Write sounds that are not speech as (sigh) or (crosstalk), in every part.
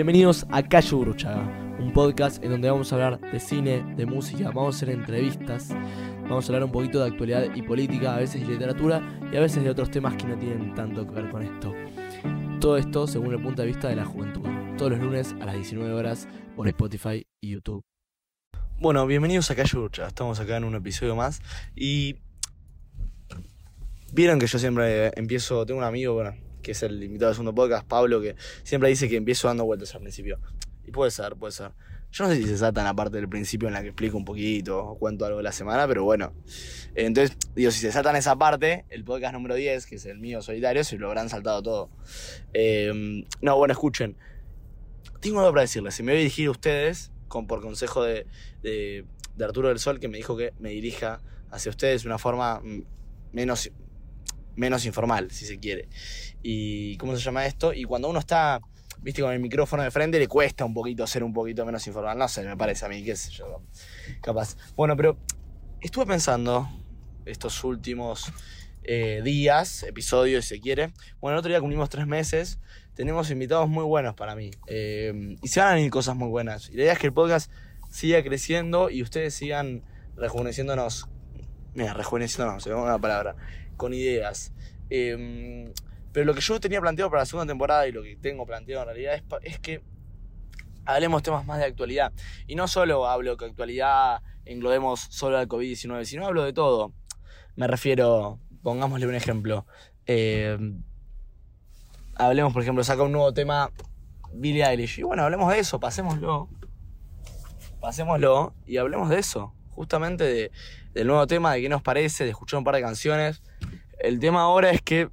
Bienvenidos a Calle Uruchaga, un podcast en donde vamos a hablar de cine, de música, vamos a hacer entrevistas, vamos a hablar un poquito de actualidad y política, a veces de literatura y a veces de otros temas que no tienen tanto que ver con esto. Todo esto según el punto de vista de la juventud, todos los lunes a las 19 horas por Spotify y YouTube. Bueno, bienvenidos a Calle Uruchaga, estamos acá en un episodio más y vieron que yo siempre empiezo, tengo un amigo, bueno, que es el invitado del segundo podcast, Pablo, que siempre dice que empiezo dando vueltas al principio. Y puede ser, puede ser. Yo no sé si se salta en la parte del principio en la que explico un poquito o cuento algo de la semana, pero bueno. Entonces, digo, si se saltan esa parte, el podcast número 10, que es el mío solitario, se lo habrán saltado todo. Eh, no, bueno, escuchen. Tengo algo para decirles. Si me voy a dirigir a ustedes, con, por consejo de, de, de Arturo del Sol, que me dijo que me dirija hacia ustedes de una forma mm, menos menos informal, si se quiere. ¿Y cómo se llama esto? Y cuando uno está, viste, con el micrófono de frente, le cuesta un poquito ser un poquito menos informal. No sé, me parece a mí, qué sé yo, capaz. Bueno, pero estuve pensando estos últimos eh, días, episodios, si se quiere. Bueno, el otro día cumplimos tres meses. Tenemos invitados muy buenos para mí. Eh, y se van a venir cosas muy buenas. Y la idea es que el podcast siga creciendo y ustedes sigan rejuveneciéndonos. Mira, rejuveneciéndonos, se me una palabra con ideas. Eh, pero lo que yo tenía planteado para la segunda temporada y lo que tengo planteado en realidad es, que hablemos temas más de actualidad. Y no solo hablo que actualidad englobemos solo al COVID-19, sino hablo de todo. Me refiero, pongámosle un ejemplo. Eh, hablemos, por ejemplo, saca un nuevo tema Billie Eilish. Y bueno, hablemos de eso, pasémoslo. Pasémoslo y hablemos de eso. Justamente de, del nuevo tema, de qué nos parece, de escuchar un par de canciones. El tema ahora es que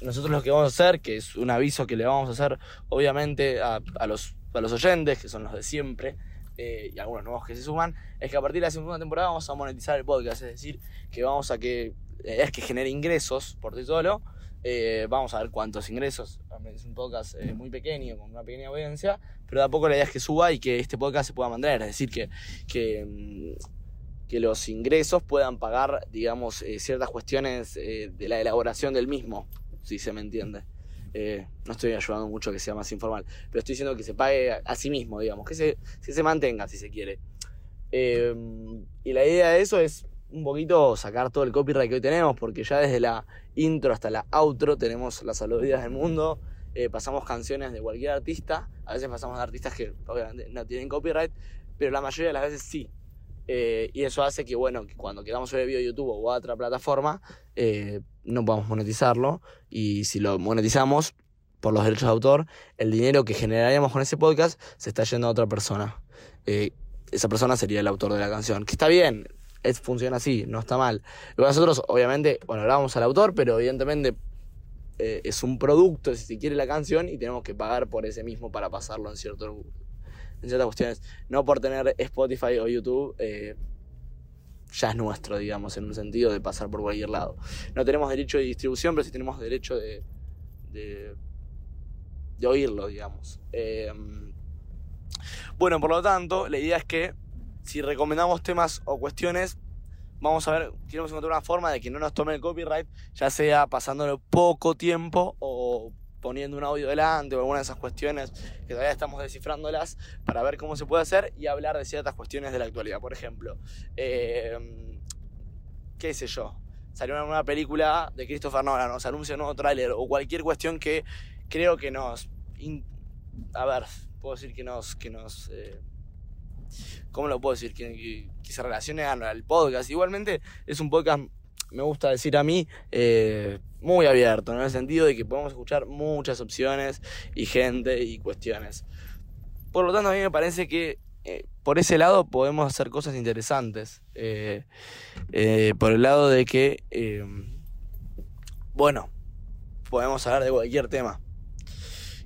nosotros lo que vamos a hacer, que es un aviso que le vamos a hacer obviamente a, los, a los oyentes, que son los de siempre, eh, y algunos nuevos que se suman, es que a partir de la segunda temporada vamos a monetizar el podcast, es decir, que vamos a que, es que genere ingresos por sí solo, eh, vamos a ver cuántos ingresos, es un podcast eh, muy pequeño, con una pequeña audiencia, pero de a poco la idea es que suba y que este podcast se pueda mantener, es decir, que, que mm, que los ingresos puedan pagar, digamos, eh, ciertas cuestiones eh, de la elaboración del mismo, si se me entiende. Eh, no estoy ayudando mucho a que sea más informal, pero estoy diciendo que se pague a, sí mismo, digamos, que se, que se mantenga, si se quiere. y la idea de eso es un poquito sacar todo el copyright que hoy tenemos, porque ya desde la intro hasta la outro tenemos las saludillas del mundo, pasamos canciones de cualquier artista, a veces pasamos de artistas que obviamente no tienen copyright, pero la mayoría de las veces sí. Eh, y eso hace que, bueno, que cuando queramos ver el video de YouTube o a otra plataforma, eh, no podamos monetizarlo. Y si lo monetizamos por los derechos de autor, el dinero que generaríamos con ese podcast se está yendo a otra persona. Eh, esa persona sería el autor de la canción. Que está bien, es, funciona así, no está mal. Nosotros, obviamente, hablábamos al autor, pero evidentemente es un producto, si se quiere, la canción y tenemos que pagar por ese mismo para pasarlo en cierto en ciertas cuestiones. No por tener Spotify o YouTube, eh, ya es nuestro, digamos, en un sentido de pasar por cualquier lado. No tenemos derecho de distribución, pero sí tenemos derecho de, de, oírlo, digamos. Eh, bueno, por lo tanto, la idea es que si recomendamos temas o cuestiones, vamos a ver, queremos encontrar una forma de que no nos tome el copyright, ya sea pasándolo poco tiempo o poniendo un audio delante o alguna de esas cuestiones que todavía estamos descifrándolas para ver cómo se puede hacer y hablar de ciertas cuestiones de la actualidad. Por ejemplo, eh, qué sé yo, salió una nueva película de Christopher Nolan, nos anuncia un nuevo tráiler o cualquier cuestión que creo que nos... a ver, puedo decir que nos... Que nos eh, ¿Cómo lo puedo decir? Que, que, se relacione al podcast. Igualmente es un podcast, me gusta decir a mí, eh, muy abierto, en el sentido de que podemos escuchar muchas opciones y gente y cuestiones. Por lo tanto, a mí me parece que eh, por ese lado podemos hacer cosas interesantes. Eh, por el lado de que, bueno, podemos hablar de cualquier tema.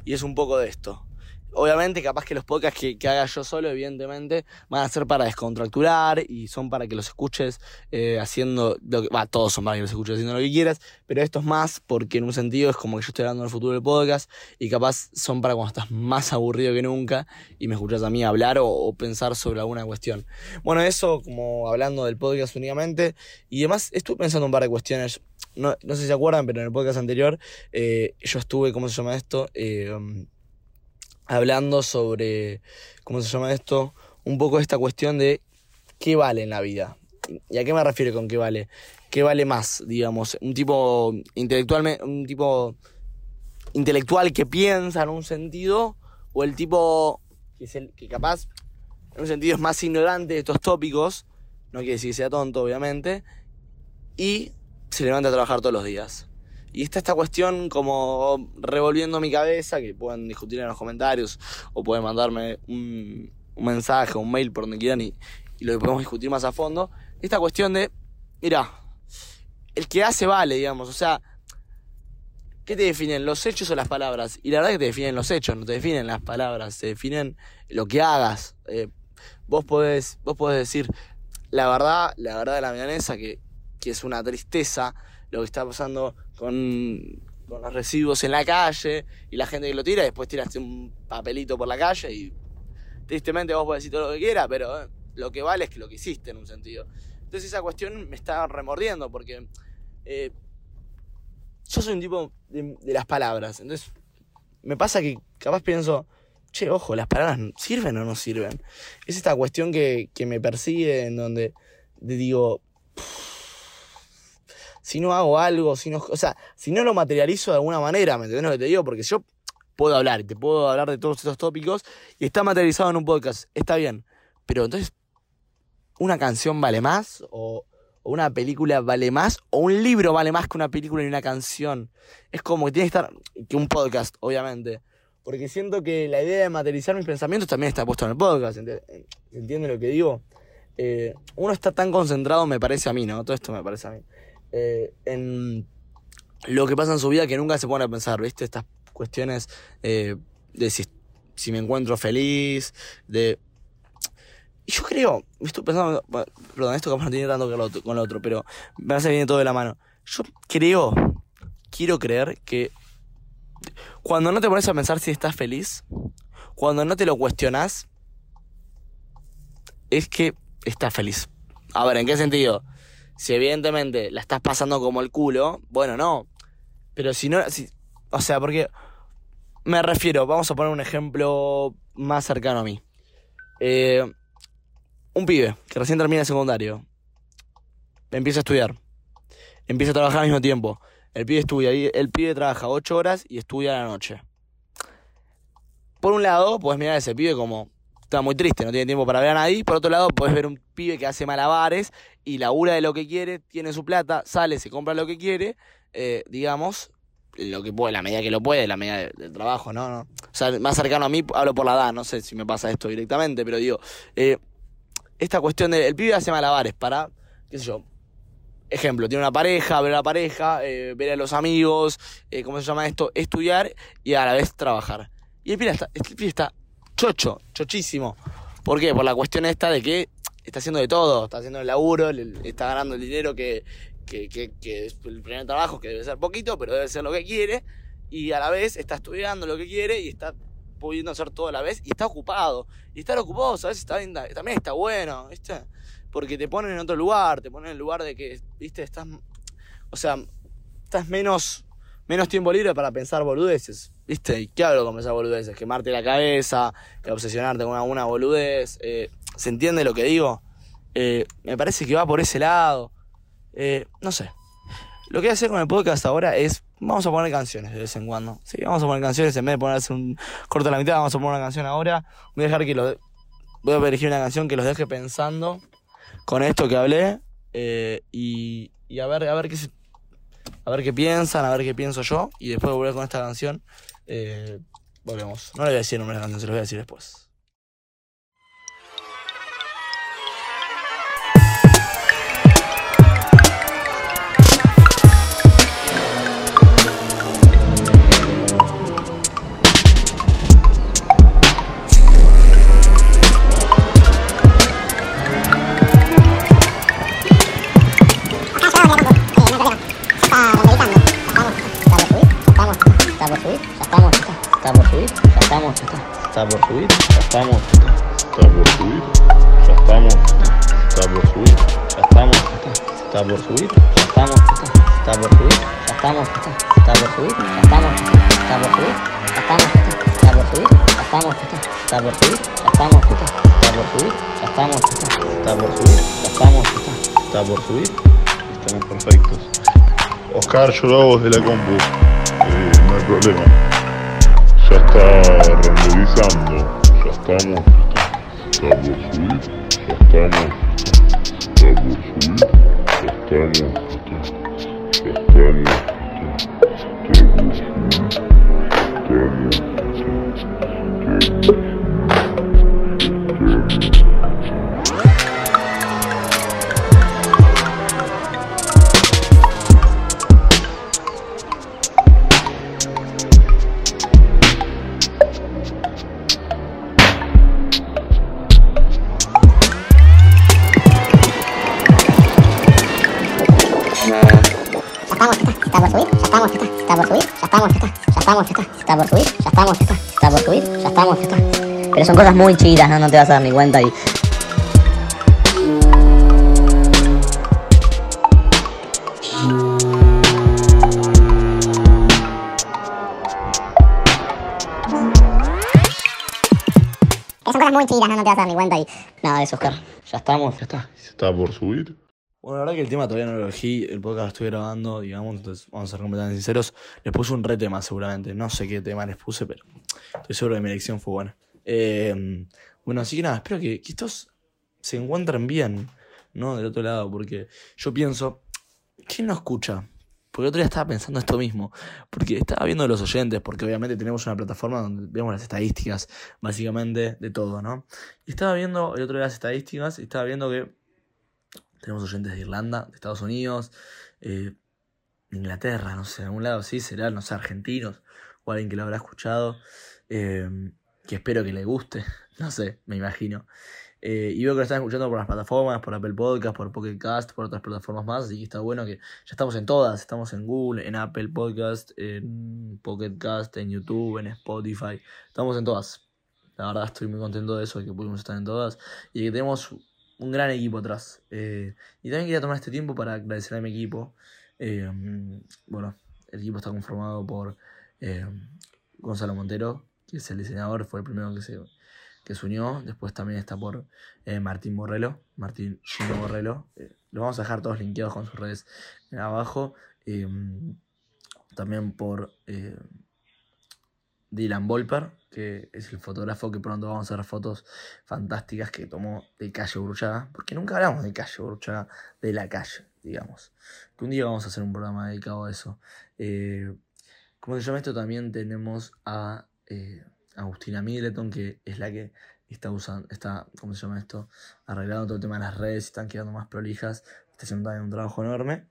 Y es un poco de esto. Obviamente, capaz que los podcasts que, haga yo solo, evidentemente, van a ser para descontracturar y son para que los escuches eh, haciendo lo que. Va, todos son para que los escuches haciendo lo que quieras, pero esto es más porque en un sentido es como que yo estoy hablando del futuro del podcast y capaz son para cuando estás más aburrido que nunca y me escuchas a mí hablar o, pensar sobre alguna cuestión. Bueno, eso como hablando del podcast únicamente y además estuve pensando un par de cuestiones. No, no sé si se acuerdan, pero en el podcast anterior eh, yo estuve, ¿cómo se llama esto? Eh, hablando sobre, ¿cómo se llama esto? Un poco esta cuestión de qué vale en la vida. ¿Y a qué me refiero con qué vale? ¿Qué vale más, digamos? Un tipo intelectualmente, un tipo intelectual que piensa en un sentido o el tipo que, es el, que capaz en un sentido es más ignorante de estos tópicos, no quiere decir que sea tonto, obviamente, y se levanta a trabajar todos los días. Y está esta cuestión como revolviendo mi cabeza, que pueden discutir en los comentarios o pueden mandarme un, un mensaje, un mail por donde quieran y, y lo podemos discutir más a fondo. Esta cuestión de, mira, el que hace vale, digamos, o sea, ¿qué te definen? ¿Los hechos o las palabras? Y la verdad es que te definen los hechos, no te definen las palabras, te definen lo que hagas. Eh, vos, podés, vos podés decir la verdad, la verdad de la milanesa, que, que es una tristeza lo que está pasando con, con los residuos en la calle y la gente que lo tira, y después tiraste un papelito por la calle y tristemente vos podés decir todo lo que quieras, pero eh, lo que vale es que lo que hiciste en un sentido. Entonces esa cuestión me está remordiendo porque eh, yo soy un tipo de, las palabras. Entonces me pasa que capaz pienso, che, ojo, las palabras sirven o no sirven. Es esta cuestión que, que me persigue en donde digo, si no hago algo, si no, o sea, si no lo materializo de alguna manera, ¿me entiendes lo que te digo? Porque yo puedo hablar, te puedo hablar de todos estos tópicos y está materializado en un podcast, está bien. Pero entonces, ¿una canción vale más? ¿O, una película vale más? ¿O un libro vale más que una película y una canción? Es como que tiene que estar, que un podcast, obviamente. Porque siento que la idea de materializar mis pensamientos también está puesto en el podcast. ¿Entiendes lo que digo? Eh, uno está tan concentrado, me parece a mí, ¿no? Todo esto me parece a mí. Eh, en lo que pasa en su vida que nunca se pone a pensar, ¿viste? Estas cuestiones eh, de si, me encuentro feliz, de... Yo creo, estoy pensando, perdón, esto capaz no tiene tanto que ver con lo otro, pero me hace bien todo de la mano. Yo creo, quiero creer que cuando no te pones a pensar si estás feliz, cuando no te lo cuestionas, es que estás feliz. A ver, ¿en qué sentido? Si evidentemente la estás pasando como el culo, bueno, no. Pero si no, si, o sea, porque me refiero, vamos a poner un ejemplo más cercano a mí. Eh, un pibe que recién termina el secundario, empieza a estudiar, empieza a trabajar al mismo tiempo. El pibe estudia, el pibe trabaja 8 horas y estudia a la noche. Por un lado, puedes mirar a ese pibe como está muy triste, no tiene tiempo para ver a nadie. Por otro lado, puedes ver un pibe que hace malabares y labura de lo que quiere, tiene su plata, sale, se compra lo que quiere, eh, digamos, lo que puede, la medida que lo puede, la medida del, trabajo, ¿no? ¿no? O sea, más cercano a mí, hablo por la edad, no sé si me pasa esto directamente, pero digo, eh, esta cuestión del pibe hace malabares para, qué sé yo, ejemplo, tiene una pareja, ver a la pareja, eh, ver a los amigos, ¿cómo se llama esto? Estudiar y a la vez trabajar. Y el pibe está, el pibe está chocho, chochísimo. ¿Por qué? Por la cuestión esta de que está haciendo de todo, está haciendo el laburo, está ganando el dinero que, que, que, que, es el primer trabajo, que debe ser poquito, pero debe ser lo que quiere, y a la vez está estudiando lo que quiere y está pudiendo hacer todo a la vez y está ocupado. Y estar ocupado, ¿sabes? Está, también está bueno, ¿viste? Porque te ponen en otro lugar, te ponen en el lugar de que, ¿viste? Estás, o sea, estás menos, menos tiempo libre para pensar boludeces. ¿Viste? ¿Y qué hablo con pensar boludeces? Quemarte la cabeza, que obsesionarte con alguna boludez. Eh, ¿Se entiende lo que digo? Eh, me parece que va por ese lado. Eh, no sé. Lo que voy a hacer con el podcast ahora es. Vamos a poner canciones de vez en cuando. Sí, vamos a poner canciones. En vez de ponerse un corto a la mitad, vamos a poner una canción ahora. Voy a dejar que lo. Voy a elegir una canción que los deje pensando con esto que hablé. y, y a ver, a ver qué se, a ver qué piensan, a ver qué pienso yo. Y después volver con esta canción. Eh, volvemos. No le voy a decir el nombre de canción, se lo voy a decir después. Está por subir, ya estamos, está por subir, ya estamos, está por subir, ya estamos, está por subir, ya estamos, está por subir, ya estamos, está por subir, ya estamos, está por subir, ya estamos, está por subir, ya estamos, está por subir, ya estamos, está por subir, ya estamos, está por subir, ya estamos, está por subir, ya estamos, está por subir. Estamos perfectos. Oscar, yo lo hago desde la compu. Eh, no hay problema. Ya está renderizando. Ya estamos. Está. Ya estamos. Está. Ya estamos. Ya estamos. Está. Está por subir, ya estamos, está, está por subir, ya estamos, está. Pero son cosas muy chiquitas, ¿no? No te vas a dar ni cuenta y... Pero son cosas muy chiquitas, ¿no? No te vas a dar ni cuenta y... Nada de eso, Oscar. Ya estamos, ya está. Está por subir. Bueno, la verdad que el tema todavía no lo elegí, el podcast lo estoy grabando, digamos, entonces vamos a ser completamente sinceros. Les puse un re tema seguramente, no sé qué tema les puse, pero estoy seguro que mi elección fue buena. Eh, bueno, así que nada, espero que, que estos se encuentren bien, ¿no? Del otro lado, porque yo pienso, ¿quién no escucha? Porque el otro día estaba pensando esto mismo, porque estaba viendo los oyentes, porque obviamente tenemos una plataforma donde vemos las estadísticas, básicamente, de todo, ¿no? Y estaba viendo el otro día las estadísticas y estaba viendo que tenemos oyentes de Irlanda, de Estados Unidos, eh, Inglaterra, no sé, algún lado sí, será, no sé, argentinos, o alguien que lo habrá escuchado, eh, que espero que le guste, (laughs) no sé, me imagino. Eh, y veo que lo están escuchando por las plataformas, por Apple Podcast, por Pocket Cast, por otras plataformas más, así que está bueno que ya estamos en todas, estamos en Google, en Apple Podcast, en Pocket Cast, en YouTube, en Spotify, estamos en todas. La verdad estoy muy contento de eso, de que pudimos estar en todas y que tenemos un gran equipo atrás. Eh, y también quería tomar este tiempo para agradecer a mi equipo. Eh, bueno, el equipo está conformado por eh, Gonzalo Montero, que es el diseñador, fue el primero que se, que unió. Después también está por Martín Borrello, Martín Gino Borrello. los vamos a dejar todos linkeados con sus redes abajo. también por Dylan Volper, que es el fotógrafo que pronto vamos a ver fotos fantásticas que tomó de Calle Burchaga, porque nunca hablamos de Calle Burchaga, de la calle, digamos. Que un día vamos a hacer un programa dedicado a eso. Eh, como se llama esto, también tenemos a eh, Agustina Middleton, que es la que está usando, está, ¿cómo se llama esto? Arreglando todo el tema de las redes, están quedando más prolijas, está haciendo también un trabajo enorme.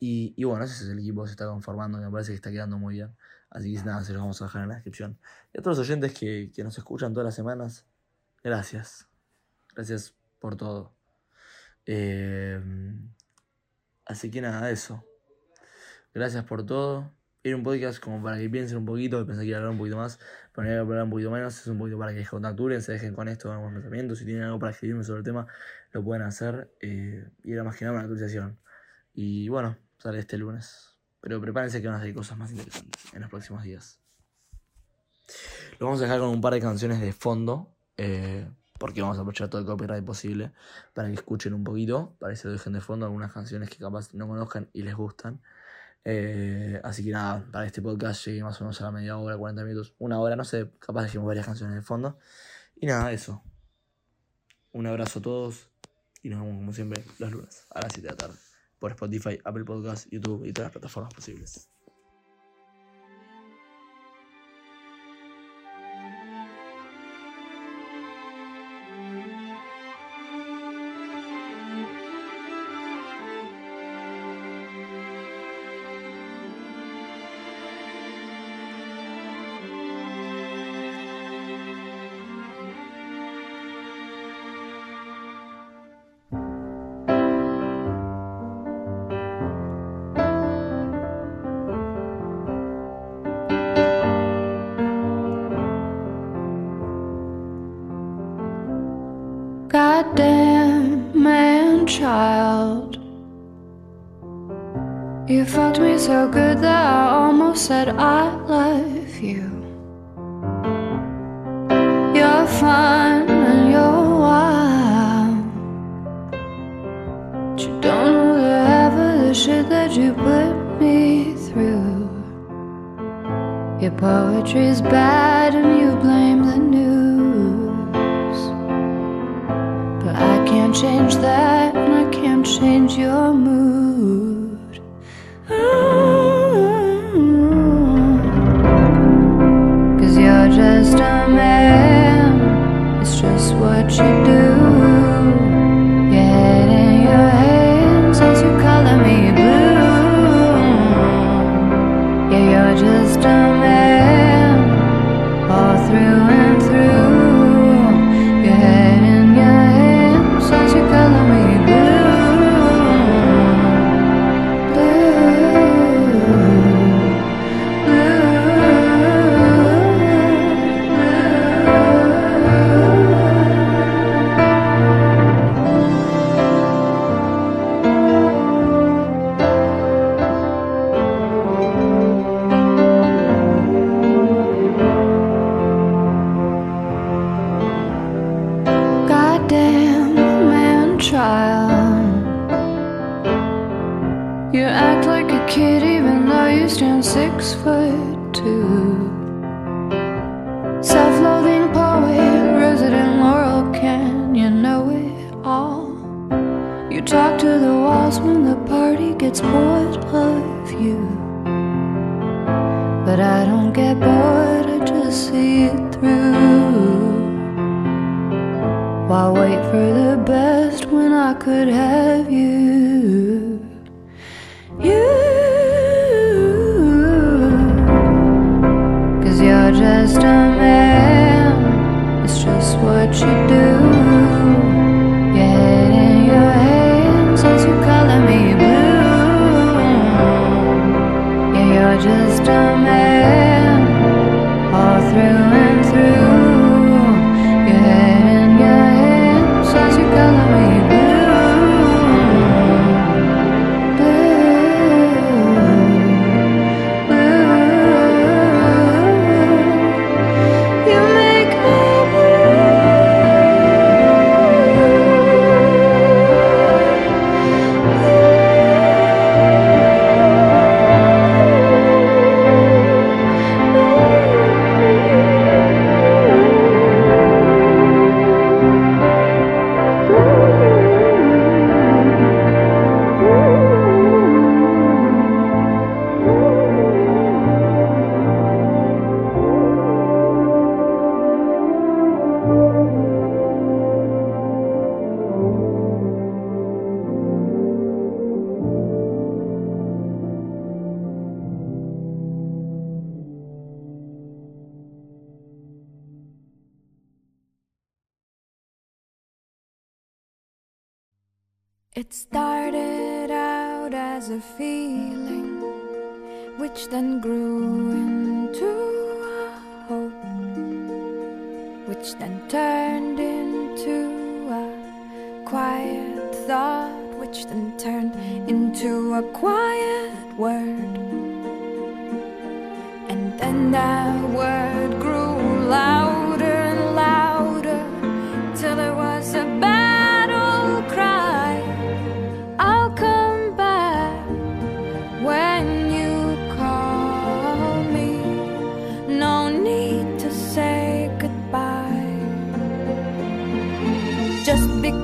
Y, y bueno, ese es el equipo que se está conformando, me parece que está quedando muy bien. Así que nada, se los vamos a dejar en la descripción. Y a todos los oyentes que, nos escuchan todas las semanas, gracias. Gracias por todo. Eh, así que nada, eso. Gracias por todo. Era un podcast como para que piensen un poquito, pensé que iba a hablar un poquito más, pero no iba a hablar un poquito menos, es un poquito para que contacturen, se dejen con esto, algunos pensamientos, si tienen algo para escribirme sobre el tema, lo pueden hacer, eh, y era más que nada una actualización. Y bueno, sale este lunes. Pero prepárense que van a salir cosas más interesantes en los próximos días. Lo vamos a dejar con un par de canciones de fondo. Eh, porque vamos a aprovechar todo el copyright posible para que escuchen un poquito, para que se dejen de fondo algunas canciones que capaz no conozcan y les gustan. Eh, así que nada, para este podcast llegué más o menos a la media hora, 40 minutos, una hora, no sé, capaz dejemos varias canciones de fondo. Y nada, eso. Un abrazo a todos y nos vemos como siempre los lunes a las 7 de la tarde por Spotify, Apple Podcasts, YouTube y todas las plataformas posibles. Goddamn man child. You fucked me so good that I almost said I love you. You're fun and you're wild. But you don't know the half of the shit that you put me through. Your poetry's bad and you blame the news. Can't change that and I can't change your mood. Cause you're just a man, it's just what you do.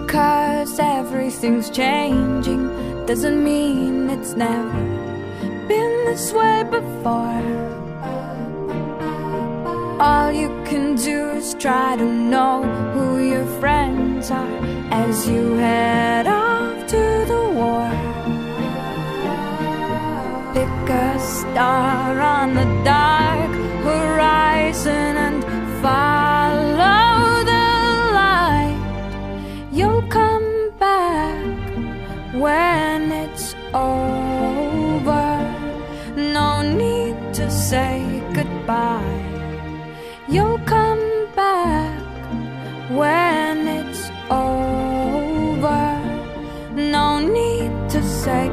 Because everything's changing doesn't mean it's never been this way before. All you can do is try to know who your friends are as you head off to the war. Pick a star on the dark horizon and follow when it's over. No need to say goodbye. You'll come back when it's over. No need to say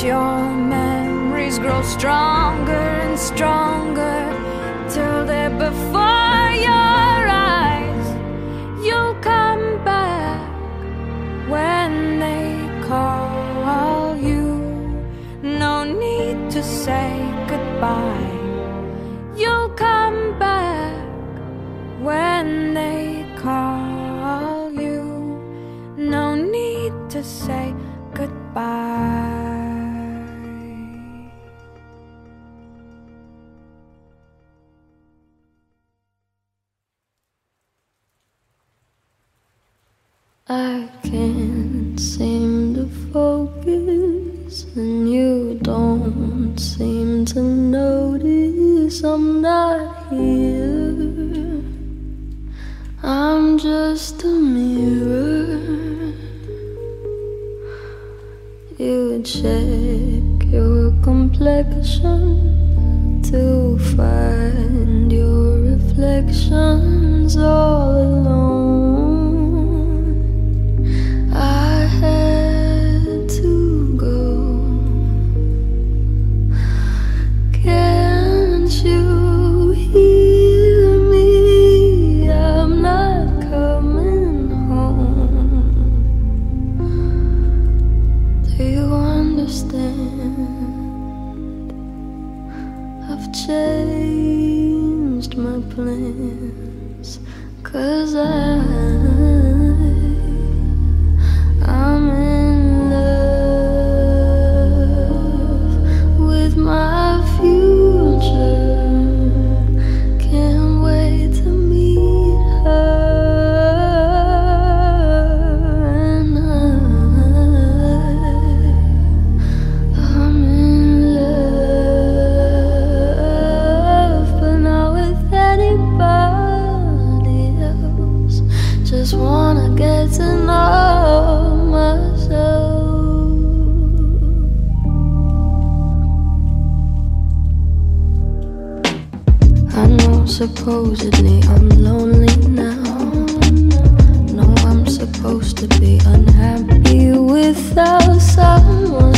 Your memories grow stronger and stronger till they just a mirror. You would check your complexion to find your reflections. Oh. supposedly I'm lonely now. No, I'm supposed to be unhappy without someone.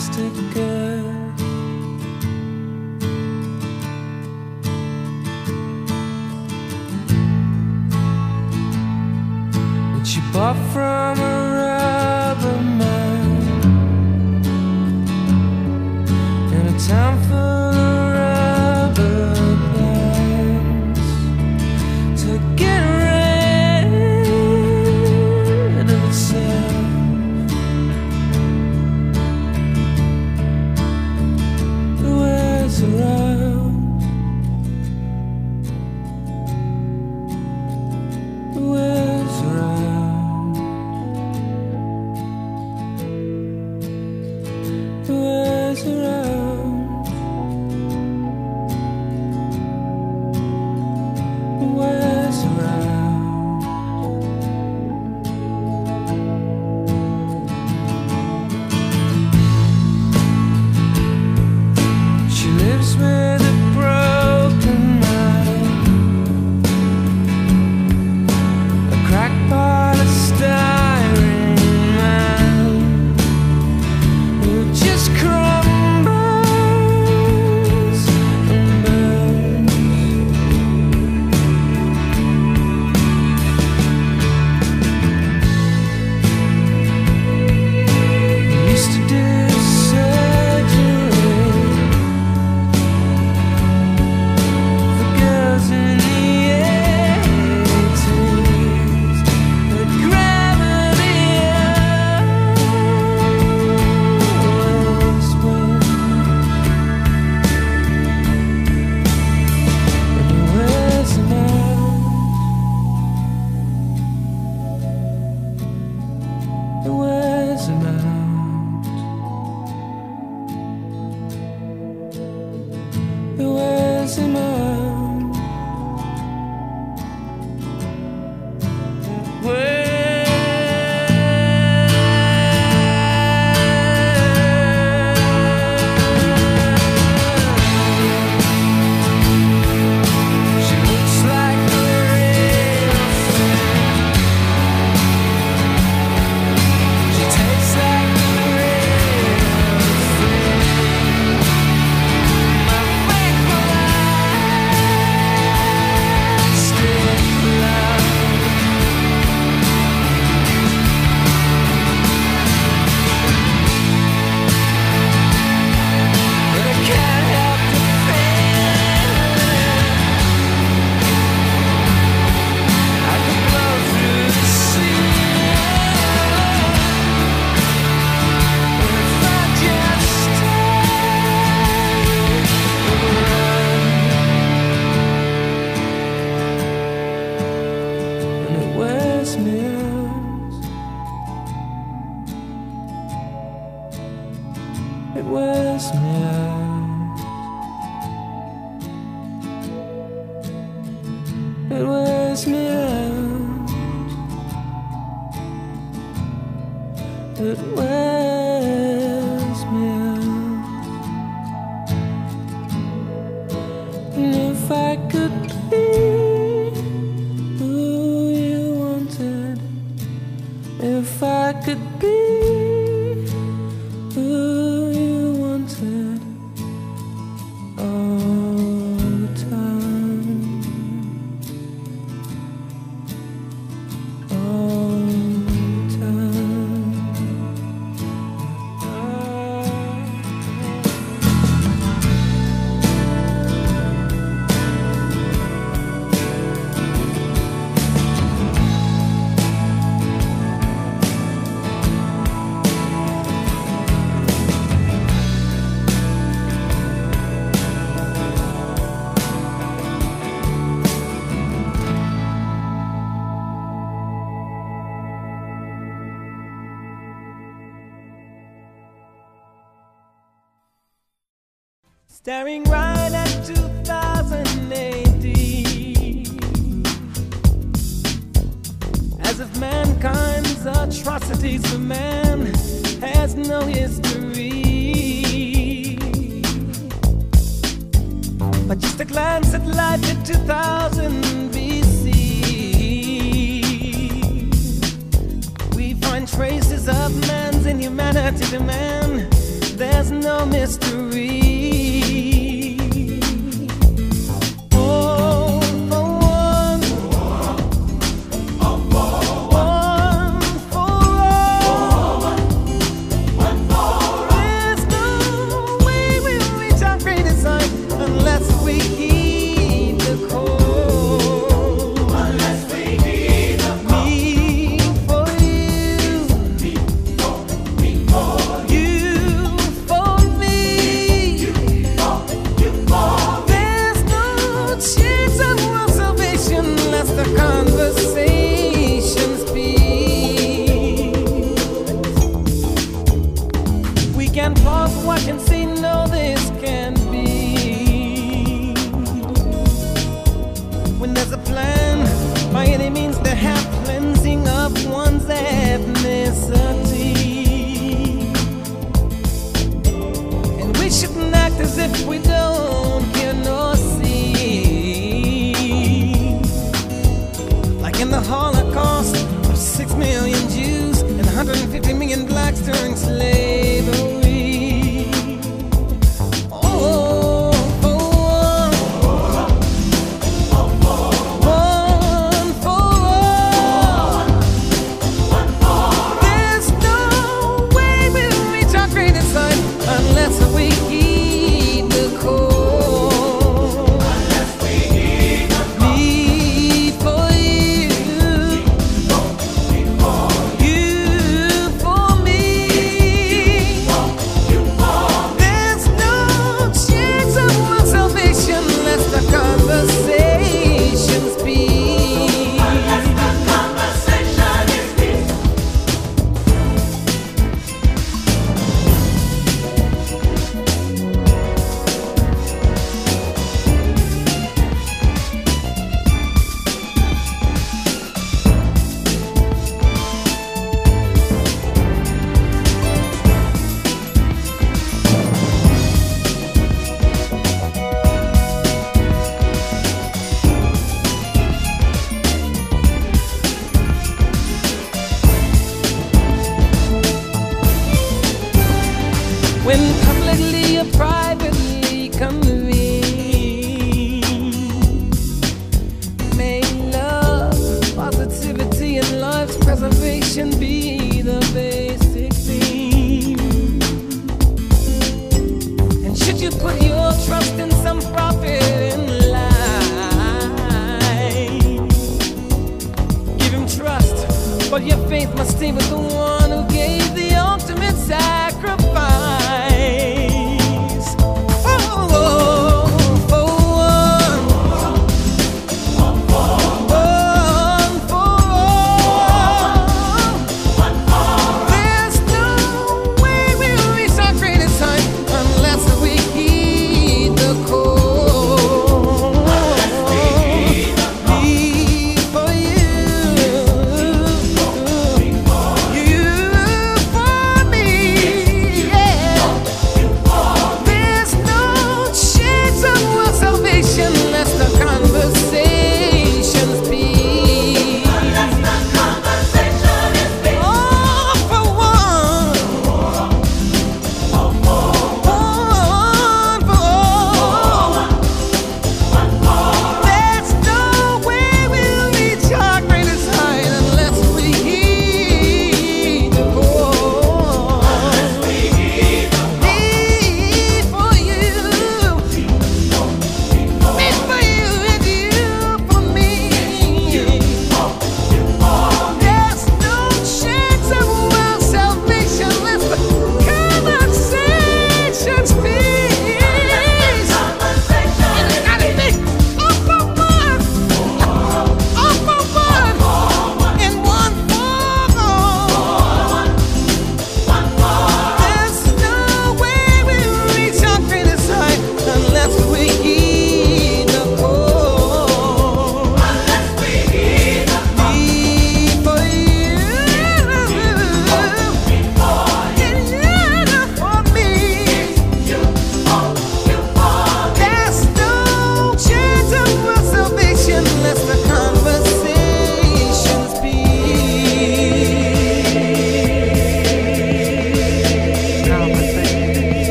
Plastic girl. that she bought from Staring right